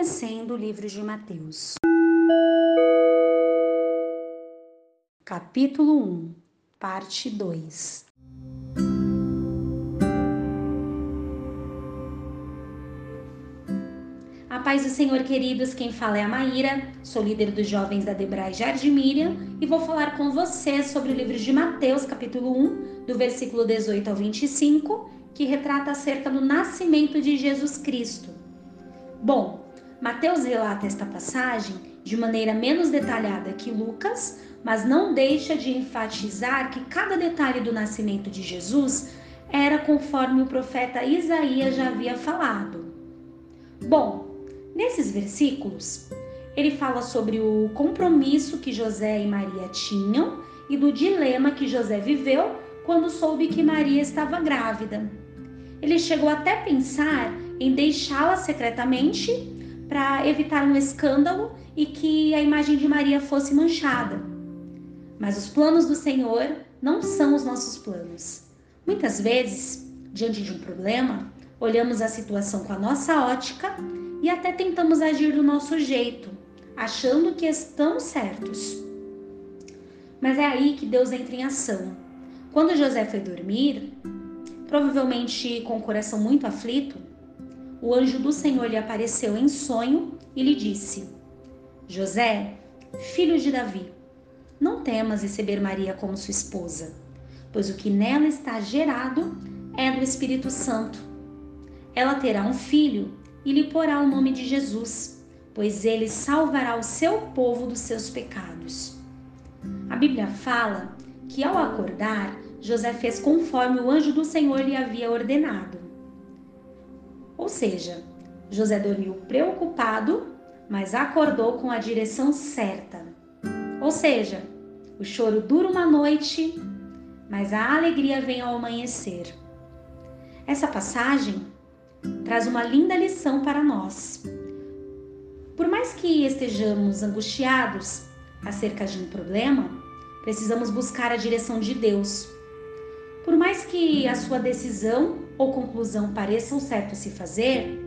Conhecendo o livro de Mateus. Capítulo 1, parte 2. A paz do Senhor, queridos, quem fala é a Maíra, sou líder dos jovens da Debrai Jardim Miriam e vou falar com você sobre o livro de Mateus, capítulo 1, do versículo 18 ao 25, que retrata acerca do nascimento de Jesus Cristo. Bom, Mateus relata esta passagem de maneira menos detalhada que Lucas, mas não deixa de enfatizar que cada detalhe do nascimento de Jesus era conforme o profeta Isaías já havia falado. Bom, Nesses versículos, ele fala sobre o compromisso que José e Maria tinham e do dilema que José viveu quando soube que Maria estava grávida. Ele chegou até pensar em deixá-la secretamente para evitar um escândalo e que a imagem de Maria fosse manchada. Mas os planos do Senhor não são os nossos planos. Muitas vezes, diante de um problema, olhamos a situação com a nossa ótica e até tentamos agir do nosso jeito, achando que estamos certos. Mas é aí que Deus entra em ação. Quando José foi dormir, provavelmente com o coração muito aflito, o anjo do Senhor lhe apareceu em sonho e lhe disse: José, filho de Davi, não temas receber Maria como sua esposa, pois o que nela está gerado é do Espírito Santo. Ela terá um filho e lhe porá o nome de Jesus, pois ele salvará o seu povo dos seus pecados. A Bíblia fala que ao acordar, José fez conforme o anjo do Senhor lhe havia ordenado. Ou seja, José dormiu preocupado, mas acordou com a direção certa. Ou seja, o choro dura uma noite, mas a alegria vem ao amanhecer. Essa passagem traz uma linda lição para nós. Por mais que estejamos angustiados acerca de um problema, precisamos buscar a direção de Deus. Por mais que a sua decisão ou conclusão pareçam certo se fazer,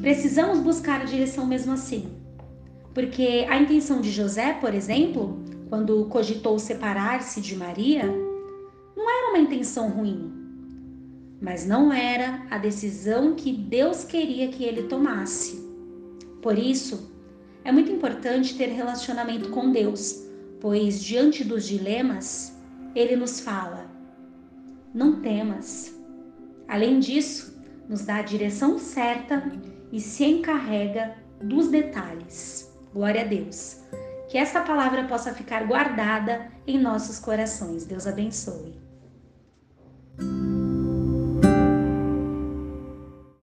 precisamos buscar a direção mesmo assim. Porque a intenção de José, por exemplo, quando cogitou separar-se de Maria, não era uma intenção ruim mas não era a decisão que Deus queria que ele tomasse. Por isso, é muito importante ter relacionamento com Deus, pois diante dos dilemas, ele nos fala: não temas. Além disso, nos dá a direção certa e se encarrega dos detalhes. Glória a Deus. Que essa palavra possa ficar guardada em nossos corações. Deus abençoe.